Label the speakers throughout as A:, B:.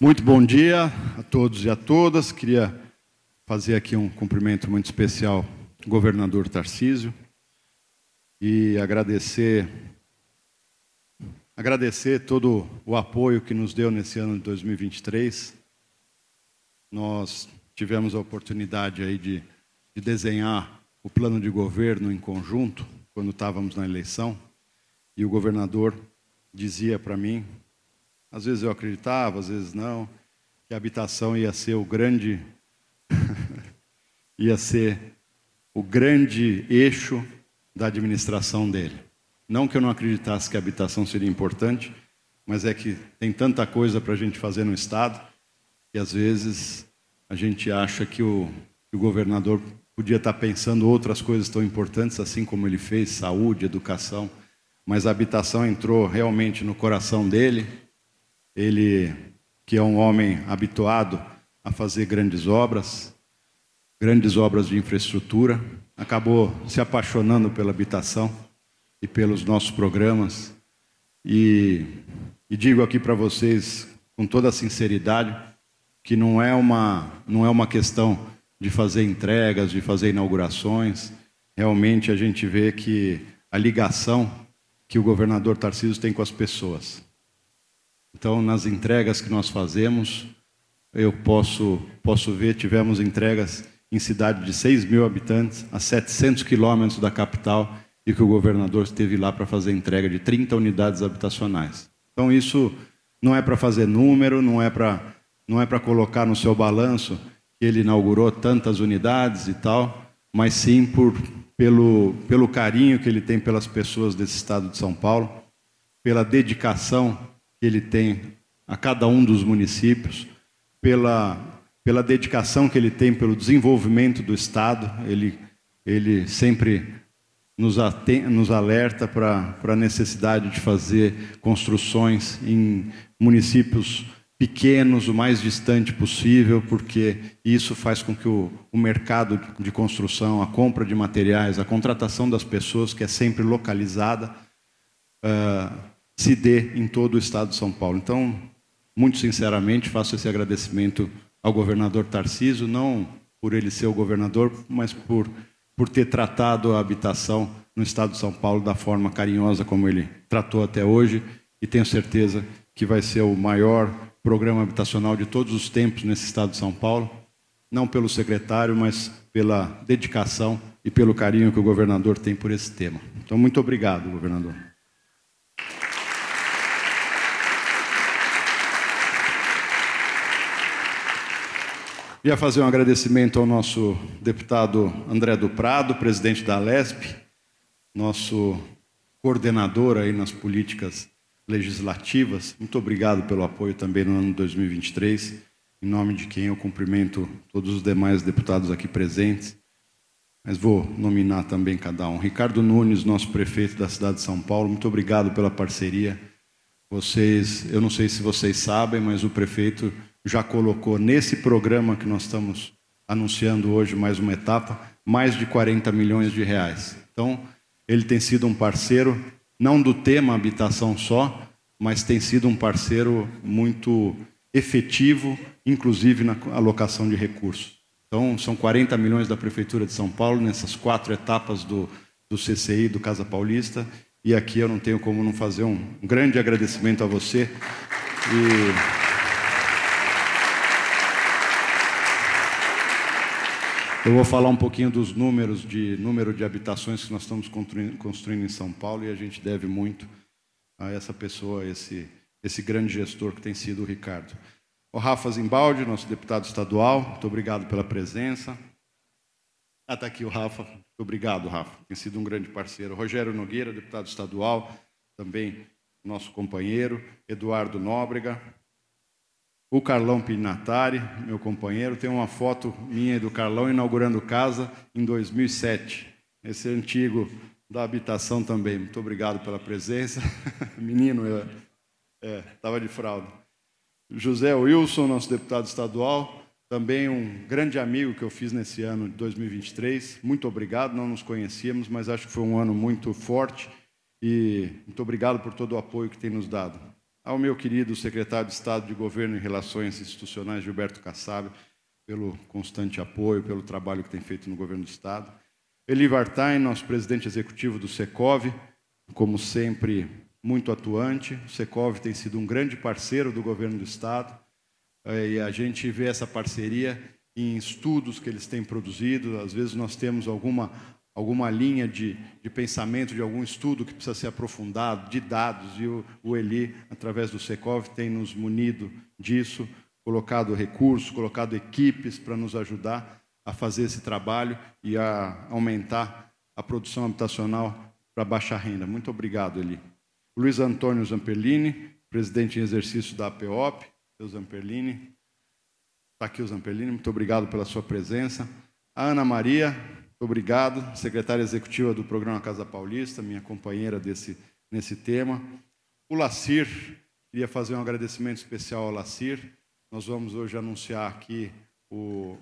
A: Muito bom dia a todos e a todas. Queria fazer aqui um cumprimento muito especial ao governador Tarcísio e agradecer agradecer todo o apoio que nos deu nesse ano de 2023. Nós tivemos a oportunidade aí de, de desenhar o plano de governo em conjunto quando estávamos na eleição e o governador dizia para mim às vezes eu acreditava, às vezes não, que a habitação ia ser o grande ia ser o grande eixo da administração dele. Não que eu não acreditasse que a habitação seria importante, mas é que tem tanta coisa para a gente fazer no Estado que às vezes a gente acha que o, que o governador podia estar pensando outras coisas tão importantes, assim como ele fez, saúde, educação, mas a habitação entrou realmente no coração dele ele, que é um homem habituado a fazer grandes obras, grandes obras de infraestrutura, acabou se apaixonando pela habitação e pelos nossos programas. E, e digo aqui para vocês, com toda a sinceridade, que não é uma, não é uma questão de fazer entregas, de fazer inaugurações. Realmente a gente vê que a ligação que o governador Tarcísio tem com as pessoas. Então, nas entregas que nós fazemos, eu posso, posso ver, tivemos entregas em cidade de 6 mil habitantes, a 700 quilômetros da capital, e que o governador esteve lá para fazer entrega de 30 unidades habitacionais. Então, isso não é para fazer número, não é para não é para colocar no seu balanço que ele inaugurou tantas unidades e tal, mas sim por, pelo, pelo carinho que ele tem pelas pessoas desse estado de São Paulo, pela dedicação que ele tem a cada um dos municípios, pela, pela dedicação que ele tem pelo desenvolvimento do Estado. Ele, ele sempre nos, aten, nos alerta para a necessidade de fazer construções em municípios pequenos, o mais distante possível, porque isso faz com que o, o mercado de construção, a compra de materiais, a contratação das pessoas, que é sempre localizada, uh, se dê em todo o estado de São Paulo. Então, muito sinceramente, faço esse agradecimento ao governador Tarciso, não por ele ser o governador, mas por, por ter tratado a habitação no estado de São Paulo da forma carinhosa como ele tratou até hoje, e tenho certeza que vai ser o maior programa habitacional de todos os tempos nesse estado de São Paulo, não pelo secretário, mas pela dedicação e pelo carinho que o governador tem por esse tema. Então, muito obrigado, governador. Queria fazer um agradecimento ao nosso deputado André do Prado, presidente da Alesp, nosso coordenador aí nas políticas legislativas. Muito obrigado pelo apoio também no ano 2023, em nome de quem eu cumprimento todos os demais deputados aqui presentes. Mas vou nominar também cada um. Ricardo Nunes, nosso prefeito da cidade de São Paulo, muito obrigado pela parceria. Vocês, eu não sei se vocês sabem, mas o prefeito já colocou nesse programa que nós estamos anunciando hoje, mais uma etapa, mais de 40 milhões de reais. Então, ele tem sido um parceiro, não do tema habitação só, mas tem sido um parceiro muito efetivo, inclusive na alocação de recursos. Então, são 40 milhões da Prefeitura de São Paulo nessas quatro etapas do, do CCI, do Casa Paulista. E aqui eu não tenho como não fazer um grande agradecimento a você. E... Eu vou falar um pouquinho dos números de número de habitações que nós estamos construindo em São Paulo e a gente deve muito a essa pessoa, esse esse grande gestor que tem sido o Ricardo. O Rafa Zimbaldi, nosso deputado estadual, muito obrigado pela presença. Ah, está aqui o Rafa. Muito obrigado, Rafa. Tem sido um grande parceiro. Rogério Nogueira, deputado estadual, também nosso companheiro. Eduardo Nóbrega, o Carlão Pinatari, meu companheiro, tem uma foto minha do Carlão inaugurando casa em 2007. Esse é antigo da habitação também. Muito obrigado pela presença. Menino, estava é, de fralda. José Wilson, nosso deputado estadual, também um grande amigo que eu fiz nesse ano de 2023. Muito obrigado, não nos conhecíamos, mas acho que foi um ano muito forte e muito obrigado por todo o apoio que tem nos dado. Ao meu querido secretário de Estado de Governo e Relações Institucionais, Gilberto Kassab, pelo constante apoio, pelo trabalho que tem feito no governo do Estado. Eli Vartain, nosso presidente executivo do Secov, como sempre, muito atuante. O Secov tem sido um grande parceiro do governo do Estado eh, e a gente vê essa parceria em estudos que eles têm produzido. Às vezes nós temos alguma, alguma linha de, de pensamento, de algum estudo que precisa ser aprofundado, de dados, e o, o Eli, através do Secov, tem nos munido disso, colocado recursos, colocado equipes para nos ajudar a fazer esse trabalho e a aumentar a produção habitacional para baixa renda. Muito obrigado, Eli. Luiz Antônio Zamperlini, presidente em exercício da APOP. Seu Zamperlini. Está aqui o Zamperlini, muito obrigado pela sua presença. A Ana Maria, obrigado, secretária executiva do Programa Casa Paulista, minha companheira desse, nesse tema. O Lacir, queria fazer um agradecimento especial ao Lacir. Nós vamos hoje anunciar aqui o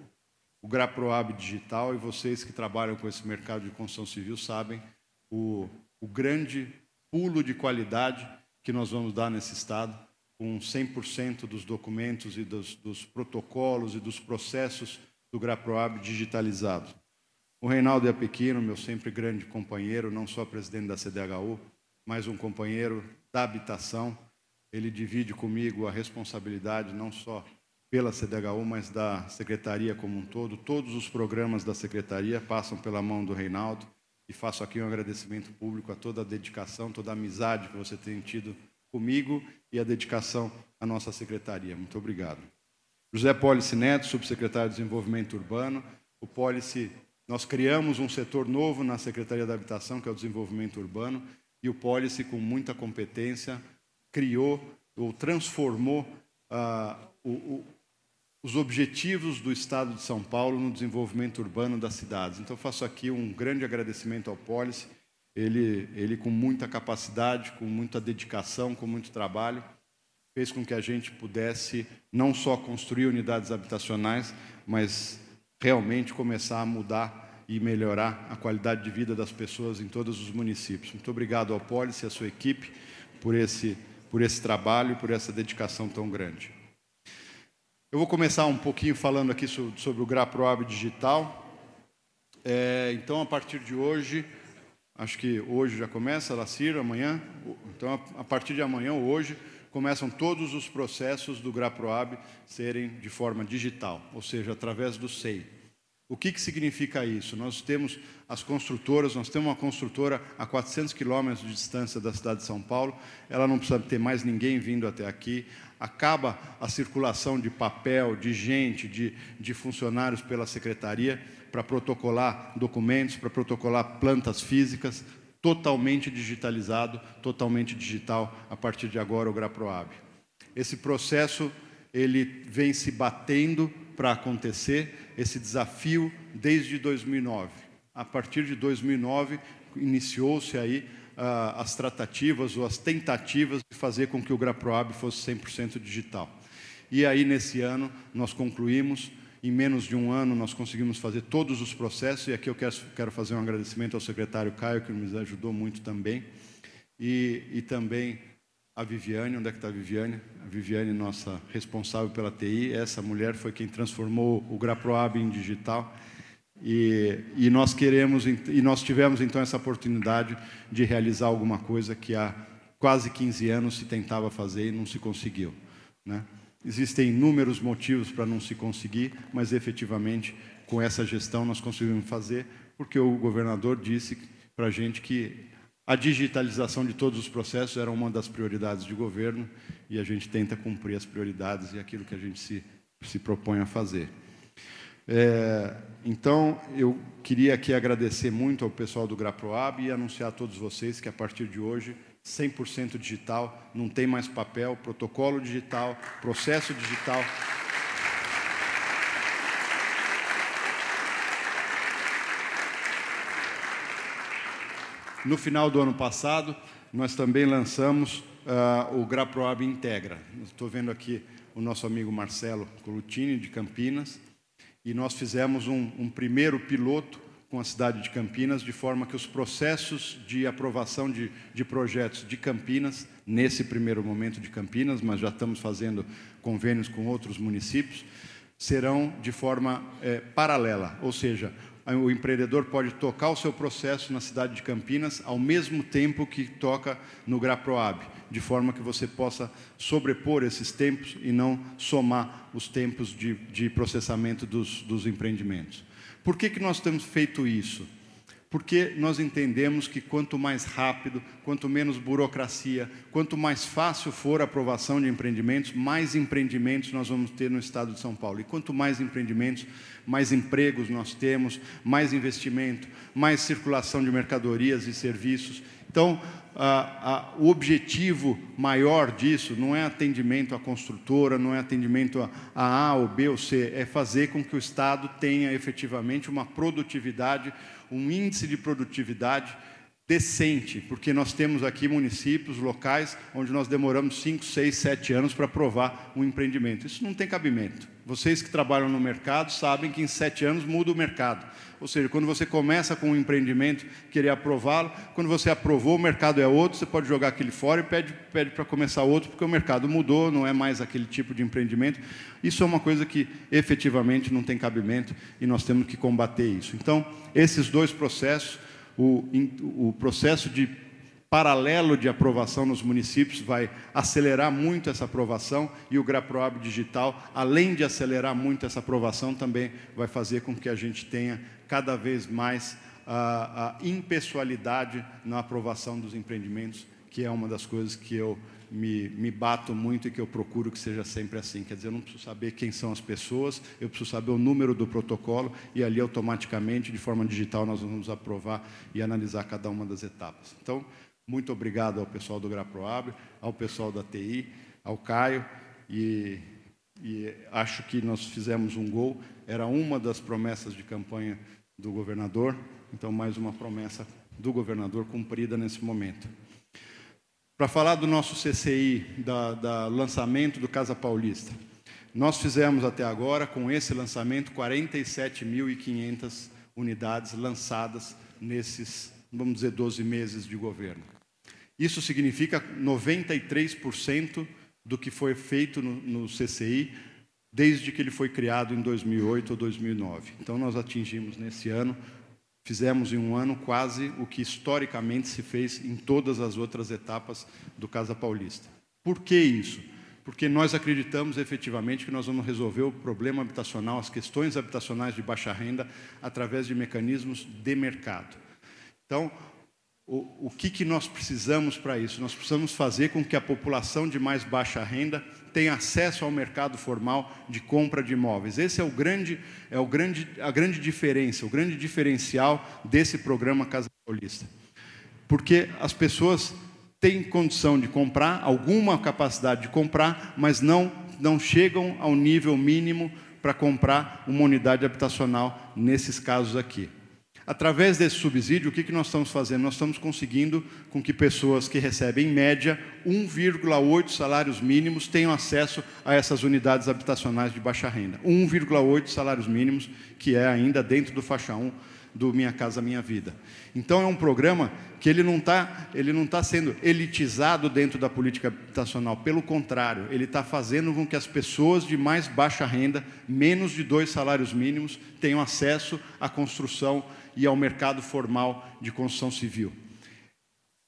A: o GraProab Digital, e vocês que trabalham com esse mercado de construção civil sabem o, o grande pulo de qualidade que nós vamos dar nesse Estado, com 100% dos documentos e dos, dos, protocolos e dos processos do GraProab digitalizados. O Reinaldo Apequino, meu sempre grande companheiro, não só presidente da CDHU, mas um companheiro da habitação, ele divide comigo a responsabilidade não só pela CDHU, mas da secretaria como um todo. Todos os programas da secretaria passam pela mão do Reinaldo e faço aqui um agradecimento público a toda a dedicação, toda a amizade que você tem tido comigo e a dedicação à nossa secretaria. Muito obrigado. José Pólice Neto, subsecretário de Desenvolvimento Urbano. O Pólice, nós criamos um setor novo na Secretaria da Habitação, que é o Desenvolvimento Urbano, e o Pólice, com muita competência, criou ou transformou uh, o, o, os objetivos do Estado de São Paulo no desenvolvimento urbano das cidades. Então, faço aqui um grande agradecimento ao Pólice, ele, ele com muita capacidade, com muita dedicação, com muito trabalho, fez com que a gente pudesse não só construir unidades habitacionais, mas realmente começar a mudar e melhorar a qualidade de vida das pessoas em todos os municípios. Muito obrigado ao Pólice e à sua equipe por esse, por esse trabalho e por essa dedicação tão grande. Eu vou começar um pouquinho falando aqui sobre o GraProab digital. É, então, a partir de hoje, acho que hoje já começa, Lacir, amanhã. Então, a partir de amanhã ou hoje, começam todos os processos do GraProab serem de forma digital, ou seja, através do SEI. O que, que significa isso? Nós temos as construtoras, nós temos uma construtora a 400 quilômetros de distância da cidade de São Paulo, ela não precisa ter mais ninguém vindo até aqui, acaba a circulação de papel, de gente, de, de funcionários pela secretaria para protocolar documentos, para protocolar plantas físicas, totalmente digitalizado, totalmente digital a partir de agora o GraProab. Esse processo ele vem se batendo para acontecer, esse desafio desde 2009. A partir de 2009 iniciou-se aí as tratativas ou as tentativas de fazer com que o GraProab fosse 100% digital. E aí, nesse ano, nós concluímos, em menos de um ano, nós conseguimos fazer todos os processos, e aqui eu quero, fazer um agradecimento ao secretário Caio, que nos ajudou muito também, e, e também a Viviane, onde é que está a Viviane? A Viviane, nossa responsável pela TI, essa mulher foi quem transformou o GraProab em digital, e, e, nós queremos e nós tivemos então essa oportunidade de realizar alguma coisa que há quase 15 anos se tentava fazer e não se conseguiu. Né? Existem inúmeros motivos para não se conseguir, mas efetivamente com essa gestão nós conseguimos fazer, porque o governador disse para a gente que a digitalização de todos os processos era uma das prioridades de governo e a gente tenta cumprir as prioridades e aquilo que a gente se, se propõe a fazer. É, então, eu queria aqui agradecer muito ao pessoal do GraProab e anunciar a todos vocês que a partir de hoje, 100% digital, não tem mais papel, protocolo digital, processo digital. No final do ano passado, nós também lançamos uh, o GraProab Integra. Estou vendo aqui o nosso amigo Marcelo Colutini, de Campinas, e nós fizemos um, um primeiro piloto com a cidade de Campinas, de forma que os processos de aprovação de, de projetos de Campinas nesse primeiro momento de Campinas, mas já estamos fazendo convênios com outros municípios, serão de forma é, paralela, ou seja, o empreendedor pode tocar o seu processo na cidade de Campinas ao mesmo tempo que toca no GraProab, de forma que você possa sobrepor esses tempos e não somar os tempos de, de processamento dos, dos empreendimentos. Por que, que nós temos feito isso? porque nós entendemos que quanto mais rápido, quanto menos burocracia, quanto mais fácil for a aprovação de empreendimentos, mais empreendimentos nós vamos ter no estado de São Paulo. E quanto mais empreendimentos, mais empregos nós temos, mais investimento, mais circulação de mercadorias e serviços. Então, o objetivo maior disso não é atendimento à construtora, não é atendimento a, a A ou B ou C, é fazer com que o Estado tenha efetivamente uma produtividade um índice de produtividade decente, porque nós temos aqui municípios, locais, onde nós demoramos 5, 6, 7 anos para aprovar um empreendimento. Isso não tem cabimento. Vocês que trabalham no mercado sabem que em sete anos muda o mercado. Ou seja, quando você começa com um empreendimento, querer aprová-lo, quando você aprovou, o mercado é outro, você pode jogar aquele fora e pede, pede para começar outro, porque o mercado mudou, não é mais aquele tipo de empreendimento. Isso é uma coisa que efetivamente não tem cabimento e nós temos que combater isso. Então, esses dois processos, o, o processo de paralelo de aprovação nos municípios vai acelerar muito essa aprovação e o GraProab digital, além de acelerar muito essa aprovação, também vai fazer com que a gente tenha cada vez mais a, a impessoalidade na aprovação dos empreendimentos, que é uma das coisas que eu me, me bato muito e que eu procuro que seja sempre assim. Quer dizer, eu não preciso saber quem são as pessoas, eu preciso saber o número do protocolo e ali automaticamente, de forma digital, nós vamos aprovar e analisar cada uma das etapas. Então, muito obrigado ao pessoal do GraProab, ao pessoal da TI, ao Caio e, e acho que nós fizemos um gol. Era uma das promessas de campanha do governador, então mais uma promessa do governador cumprida nesse momento. Para falar do nosso CCI, da, da, lançamento do Casa Paulista, nós fizemos até agora, com esse lançamento, 47.500 unidades lançadas nesses, vamos dizer, 12 meses de governo. Isso significa 93% do que foi feito no, no CCI desde que ele foi criado em 2008 ou 2009. Então, nós atingimos nesse ano Fizemos em um ano quase o que historicamente se fez em todas as outras etapas do Casa Paulista. Por que isso? Porque nós acreditamos efetivamente que nós vamos resolver o problema habitacional, as questões habitacionais de baixa renda, através de mecanismos de mercado. Então, o, o que, que nós precisamos para isso? Nós precisamos fazer com que a população de mais baixa renda tem acesso ao mercado formal de compra de imóveis. Esse é o grande, é o grande, a grande diferença, o grande diferencial desse programa Casa Paulista. Porque as pessoas têm condição de comprar, alguma capacidade de comprar, mas não, não chegam ao nível mínimo para comprar uma unidade habitacional nesses casos aqui. Através desse subsídio, o que, que nós estamos fazendo? Nós estamos conseguindo com que pessoas que recebem, em média, 1,8 salários mínimos tenham acesso a essas unidades habitacionais de baixa renda. 1,8 salários mínimos, que é ainda dentro do faixa 1 do Minha Casa Minha Vida. Então é um programa que ele não está ele não tá sendo elitizado dentro da política habitacional, pelo contrário, ele está fazendo com que as pessoas de mais baixa renda, menos de dois salários mínimos, tenham acesso à construção e ao mercado formal de construção civil.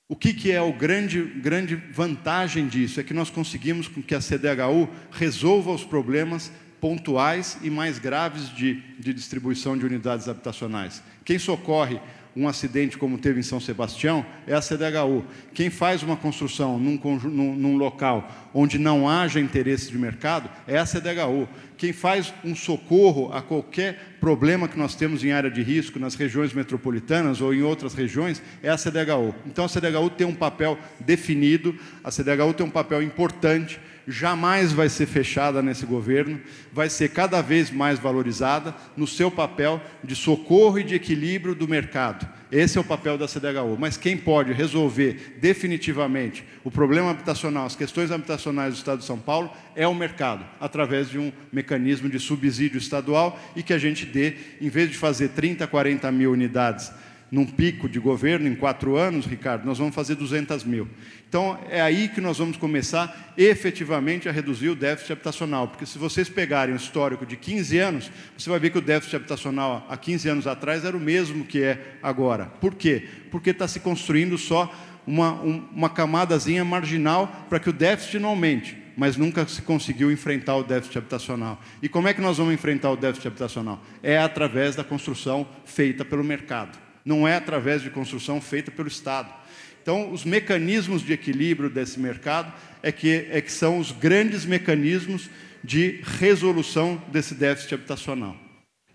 A: O que, que é a grande, grande vantagem disso? É que nós conseguimos que a CDHU resolva os problemas pontuais e mais graves de, de distribuição de unidades habitacionais. Quem socorre um acidente como teve em São Sebastião é a CDHU. Quem faz uma construção num, num, num, local onde não haja interesse de mercado é a CDHU. Quem faz um socorro a qualquer problema que nós temos em área de risco nas regiões metropolitanas ou em outras regiões é a CDHU. Então a CDHU tem um papel definido, a CDHU tem um papel importante jamais vai ser fechada nesse governo, vai ser cada vez mais valorizada no seu papel de socorro e de equilíbrio do mercado. Esse é o papel da CDHU. Mas quem pode resolver definitivamente o problema habitacional, as questões habitacionais do Estado de São Paulo, é o mercado, através de um mecanismo de subsídio estadual e que a gente dê, em vez de fazer 30, 40 mil unidades num pico de governo, em quatro anos, Ricardo, nós vamos fazer 200 mil. Então, é aí que nós vamos começar efetivamente a reduzir o déficit habitacional, porque se vocês pegarem o histórico de 15 anos, você vai ver que o déficit habitacional há 15 anos atrás era o mesmo que é agora. Por quê? Porque está se construindo só uma, uma camadazinha marginal para que o déficit não aumente, mas nunca se conseguiu enfrentar o déficit habitacional. E como é que nós vamos enfrentar o déficit habitacional? É através da construção feita pelo mercado, não é através de construção feita pelo Estado. Então, os mecanismos de equilíbrio desse mercado é que, é que são os grandes mecanismos de resolução desse déficit habitacional.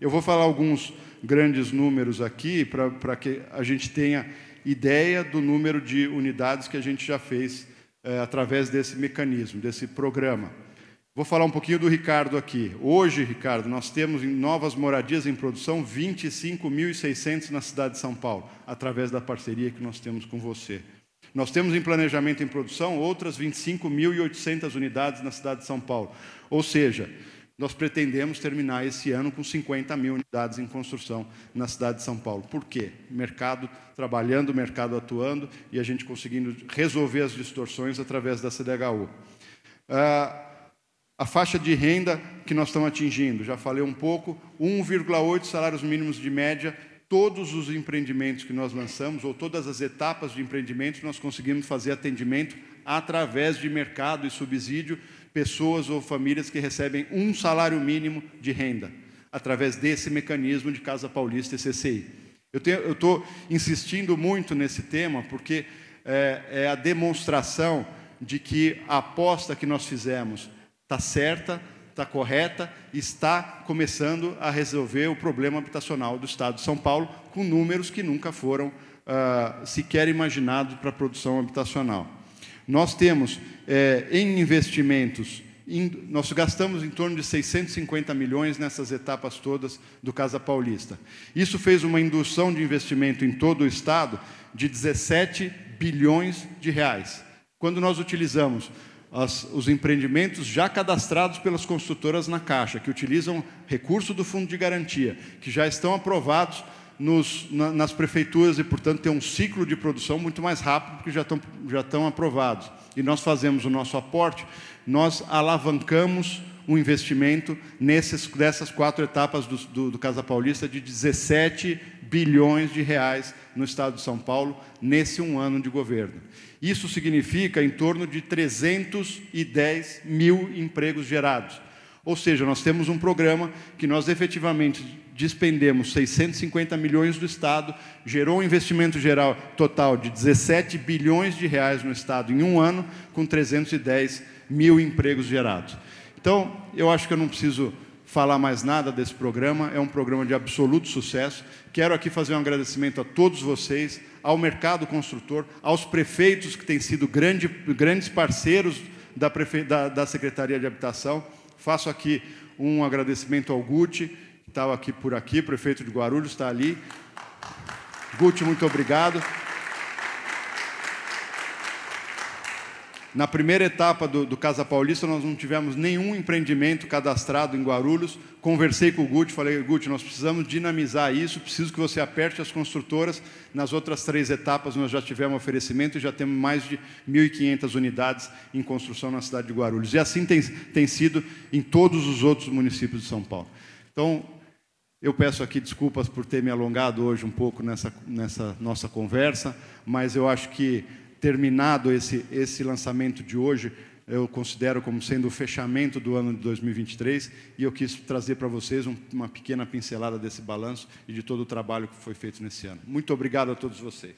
A: Eu vou falar alguns grandes números aqui para que a gente tenha ideia do número de unidades que a gente já fez é, através desse mecanismo, desse programa. Vou falar um pouquinho do Ricardo aqui. Hoje, Ricardo, nós temos em novas moradias em produção 25.600 na cidade de São Paulo, através da parceria que nós temos com você. Nós temos em planejamento em produção outras 25.800 unidades na cidade de São Paulo. Ou seja, nós pretendemos terminar esse ano com 50 mil unidades em construção na cidade de São Paulo. Por quê? Mercado trabalhando, mercado atuando e a gente conseguindo resolver as distorções através da CDHU. Ah, a faixa de renda que nós estamos atingindo, já falei um pouco, 1,8 salários mínimos de média. Todos os empreendimentos que nós lançamos, ou todas as etapas de empreendimento, nós conseguimos fazer atendimento através de mercado e subsídio pessoas ou famílias que recebem um salário mínimo de renda, através desse mecanismo de Casa Paulista e CCI. Eu estou insistindo muito nesse tema porque é, é a demonstração de que a aposta que nós fizemos está certa, está correta, está começando a resolver o problema habitacional do Estado de São Paulo com números que nunca foram uh, sequer imaginados para a produção habitacional. Nós temos é, em investimentos, em, nós gastamos em torno de 650 milhões nessas etapas todas do Casa Paulista. Isso fez uma indução de investimento em todo o Estado de 17 bilhões de reais. Quando nós utilizamos as, os empreendimentos já cadastrados pelas construtoras na Caixa, que utilizam recurso do Fundo de Garantia, que já estão aprovados nos, na, nas prefeituras e, portanto, tem um ciclo de produção muito mais rápido, porque já estão, já estão aprovados. E nós fazemos o nosso aporte, nós alavancamos o investimento nesses, dessas quatro etapas do, do, do Casa Paulista de 17 bilhões de reais no estado de São Paulo, nesse um ano de governo. Isso significa em torno de 310 mil empregos gerados. Ou seja, nós temos um programa que nós efetivamente despendemos 650 milhões do Estado, gerou um investimento geral total de 17 bilhões de reais no Estado em um ano, com 310 mil empregos gerados. Então, eu acho que eu não preciso falar mais nada desse programa, é um programa de absoluto sucesso. Quero aqui fazer um agradecimento a todos vocês, ao mercado construtor, aos prefeitos que têm sido grande, grandes parceiros da, prefe... da, da Secretaria de Habitação Faço aqui um agradecimento ao Guti, que estava aqui por aqui, prefeito de Guarulhos, está ali. Guti, muito obrigado. Na primeira etapa do, do, Casa Paulista, nós não tivemos nenhum empreendimento cadastrado em Guarulhos. Conversei com o Guti, falei, Guti, nós precisamos dinamizar isso, preciso que você aperte as construtoras. Nas outras três etapas, nós já tivemos oferecimento e já temos mais de 1.500 unidades em construção na cidade de Guarulhos. E assim tem, tem sido em todos os outros municípios de São Paulo. Então, eu peço aqui desculpas por ter me alongado hoje um pouco nessa, nessa nossa conversa, mas eu acho que terminado esse, esse lançamento de hoje, eu considero como sendo o fechamento do ano de 2023 e eu quis trazer para vocês um, uma pequena pincelada desse balanço e de todo o trabalho que foi feito nesse ano. Muito obrigado a todos vocês.